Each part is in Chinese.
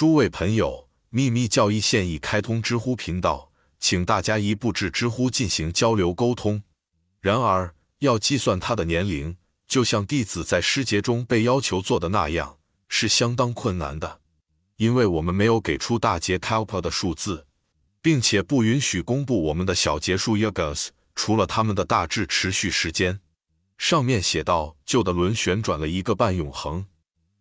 诸位朋友，秘密教义现已开通知乎频道，请大家一步至知乎进行交流沟通。然而，要计算他的年龄，就像弟子在诗节中被要求做的那样，是相当困难的，因为我们没有给出大节 Kalpa 的数字，并且不允许公布我们的小节数 yogas，除了他们的大致持续时间。上面写道：旧的轮旋转了一个半永恒。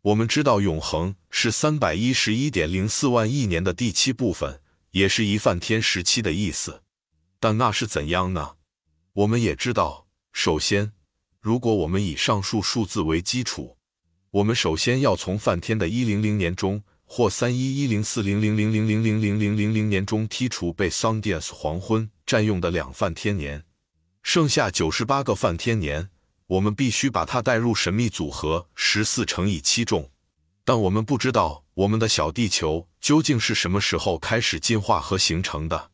我们知道永恒是三百一十一点零四万亿年的第七部分，也是一梵天时期的意思。但那是怎样呢？我们也知道，首先，如果我们以上述数字为基础，我们首先要从梵天的一零零年中或三一一零四零零零零零零零零零零年中剔除被 s u n d a s 黄昏占用的两梵天年，剩下九十八个梵天年。我们必须把它带入神秘组合十四乘以七重，但我们不知道我们的小地球究竟是什么时候开始进化和形成的。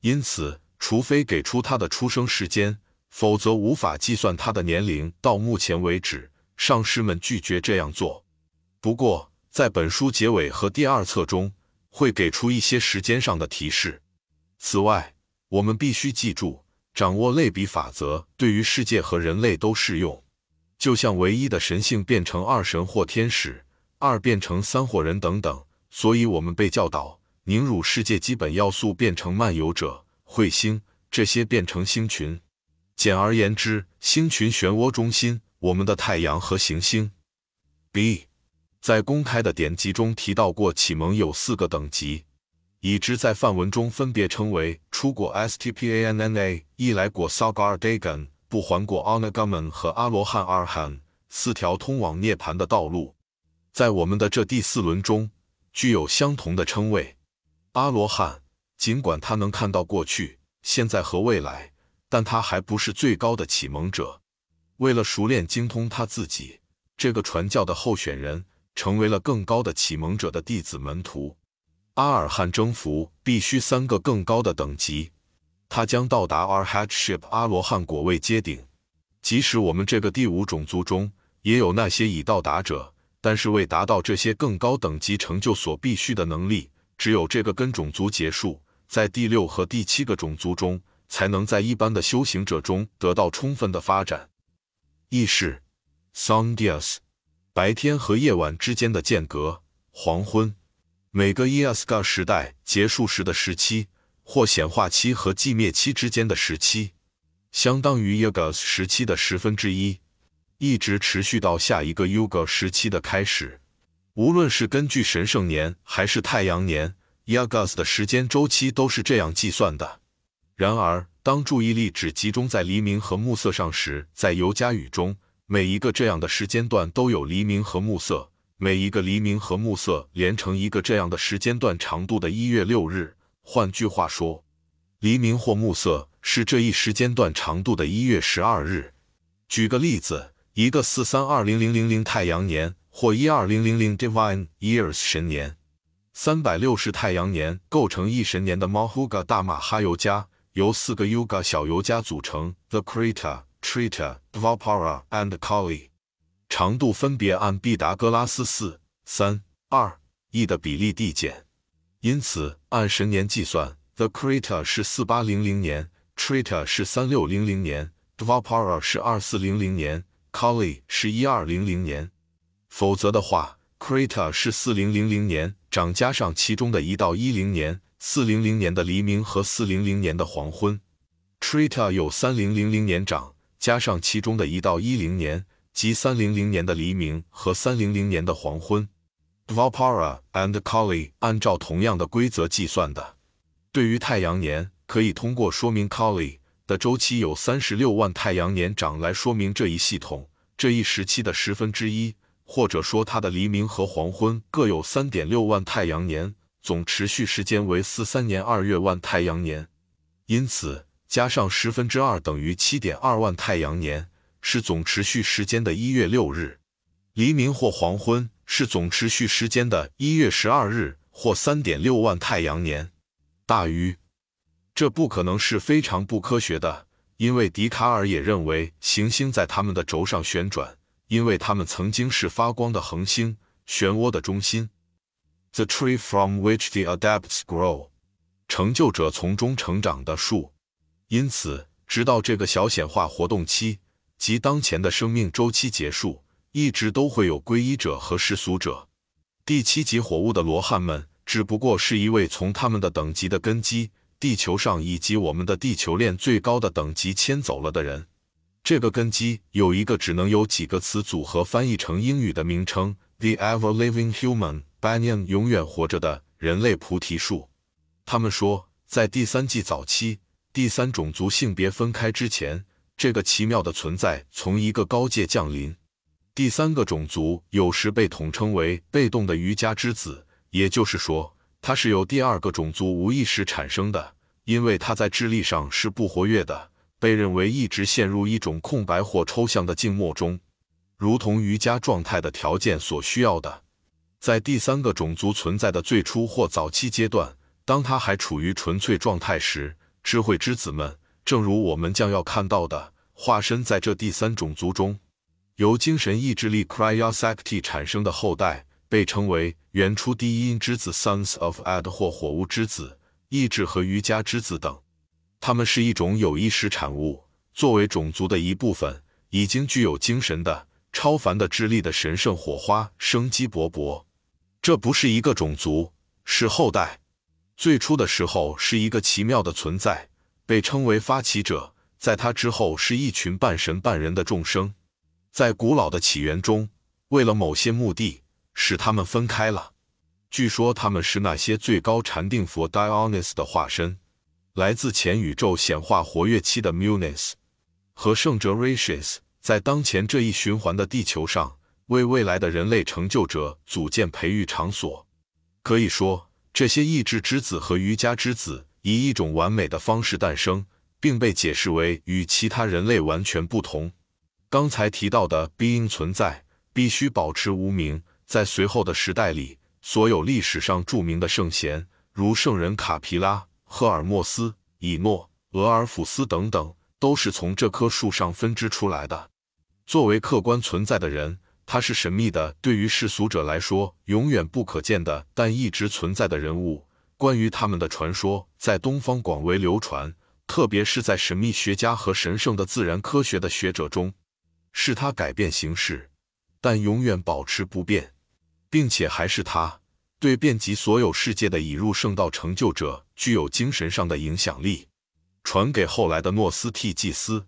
因此，除非给出它的出生时间，否则无法计算它的年龄。到目前为止，上师们拒绝这样做。不过，在本书结尾和第二册中，会给出一些时间上的提示。此外，我们必须记住。掌握类比法则对于世界和人类都适用，就像唯一的神性变成二神或天使，二变成三或人等等。所以，我们被教导凝乳世界基本要素变成漫游者、彗星，这些变成星群。简而言之，星群漩涡中心，我们的太阳和行星。B，在公开的典籍中提到过，启蒙有四个等级。已知在范文中分别称为出过 Stpanna、一来过 Sagardagan、不还过 Anagaman 和阿罗汉 Arhan 四条通往涅槃的道路。在我们的这第四轮中，具有相同的称谓。阿罗汉，尽管他能看到过去、现在和未来，但他还不是最高的启蒙者。为了熟练精通他自己，这个传教的候选人成为了更高的启蒙者的弟子门徒。阿尔汉征服必须三个更高的等级，他将到达 Arhatship 阿罗汉果位阶顶。即使我们这个第五种族中也有那些已到达者，但是为达到这些更高等级成就所必须的能力，只有这个根种族结束，在第六和第七个种族中，才能在一般的修行者中得到充分的发展。意识 s o n d i a s 白天和夜晚之间的间隔，黄昏。每个 Yaska 时代结束时的时期，或显化期和寂灭期之间的时期，相当于 Yagas 时期的十分之一，一直持续到下一个 Yuga 时期的开始。无论是根据神圣年还是太阳年，Yagas 的时间周期都是这样计算的。然而，当注意力只集中在黎明和暮色上时，在尤加语中，每一个这样的时间段都有黎明和暮色。每一个黎明和暮色连成一个这样的时间段长度的一月六日。换句话说，黎明或暮色是这一时间段长度的一月十二日。举个例子，一个四三二零零零零太阳年或一二零零零 Divine Years 神年，三百六十太阳年构成一神年的 Mahuga 大马哈尤加由四个 Yuga 小尤加组成：The Krita、Trita、Dvapara and Kali。长度分别按毕达哥拉斯四三二一的比例递减，因此按神年计算，The Krita 是四八零零年，Trita 是三六零零年，Dvapara 是二四零零年，Kali 是一二零零年。否则的话，Krita 是四零零零年长加上其中的一到一零年，四零零年的黎明和四零零年的黄昏；Trita 有三零零零年长加上其中的一到一零年。即三零零年的黎明和三零零年的黄昏 Vapara and Kali 按照同样的规则计算的。对于太阳年，可以通过说明 Kali 的周期有三十六万太阳年长来说明这一系统这一时期的十分之一，或者说它的黎明和黄昏各有三点六万太阳年，总持续时间为四三年二月万太阳年。因此，加上十分之二等于七点二万太阳年。是总持续时间的一月六日，黎明或黄昏是总持续时间的一月十二日或三点六万太阳年，大于。这不可能是非常不科学的，因为笛卡尔也认为行星在它们的轴上旋转，因为它们曾经是发光的恒星漩涡的中心。The tree from which the adepts grow，成就者从中成长的树。因此，直到这个小显化活动期及当前的生命周期结束，一直都会有皈依者和世俗者。第七级火物的罗汉们，只不过是一位从他们的等级的根基地球上以及我们的地球链最高的等级迁走了的人。这个根基有一个只能由几个词组合翻译成英语的名称：The Ever Living Human Banyan，永远活着的人类菩提树。他们说，在第三纪早期，第三种族性别分开之前，这个奇妙的存在从一个高界降临。第三个种族有时被统称为被动的瑜伽之子，也就是说，它是由第二个种族无意识产生的，因为它在智力上是不活跃的。被认为一直陷入一种空白或抽象的静默中，如同瑜伽状态的条件所需要的。在第三个种族存在的最初或早期阶段，当它还处于纯粹状态时，智慧之子们，正如我们将要看到的，化身在这第三种族中，由精神意志力 Cryosacti 产生的后代，被称为原初低音之子 Sons of Ad 或火物之子、意志和瑜伽之子等。他们是一种有意识产物，作为种族的一部分，已经具有精神的、超凡的智力的神圣火花，生机勃勃。这不是一个种族，是后代。最初的时候是一个奇妙的存在，被称为发起者。在他之后是一群半神半人的众生，在古老的起源中，为了某些目的，使他们分开了。据说他们是那些最高禅定佛 Dionys 的化身。来自前宇宙显化活跃期的 Munis 和圣哲 Rachis，在当前这一循环的地球上，为未来的人类成就者组建培育场所。可以说，这些意志之子和瑜伽之子以一种完美的方式诞生，并被解释为与其他人类完全不同。刚才提到的 Being 存在必须保持无名。在随后的时代里，所有历史上著名的圣贤，如圣人卡皮拉。赫尔墨斯、以诺、俄尔甫斯等等，都是从这棵树上分支出来的。作为客观存在的人，他是神秘的，对于世俗者来说永远不可见的，但一直存在的人物。关于他们的传说在东方广为流传，特别是在神秘学家和神圣的自然科学的学者中。是他改变形式，但永远保持不变，并且还是他。对遍及所有世界的已入圣道成就者具有精神上的影响力，传给后来的诺斯替祭司，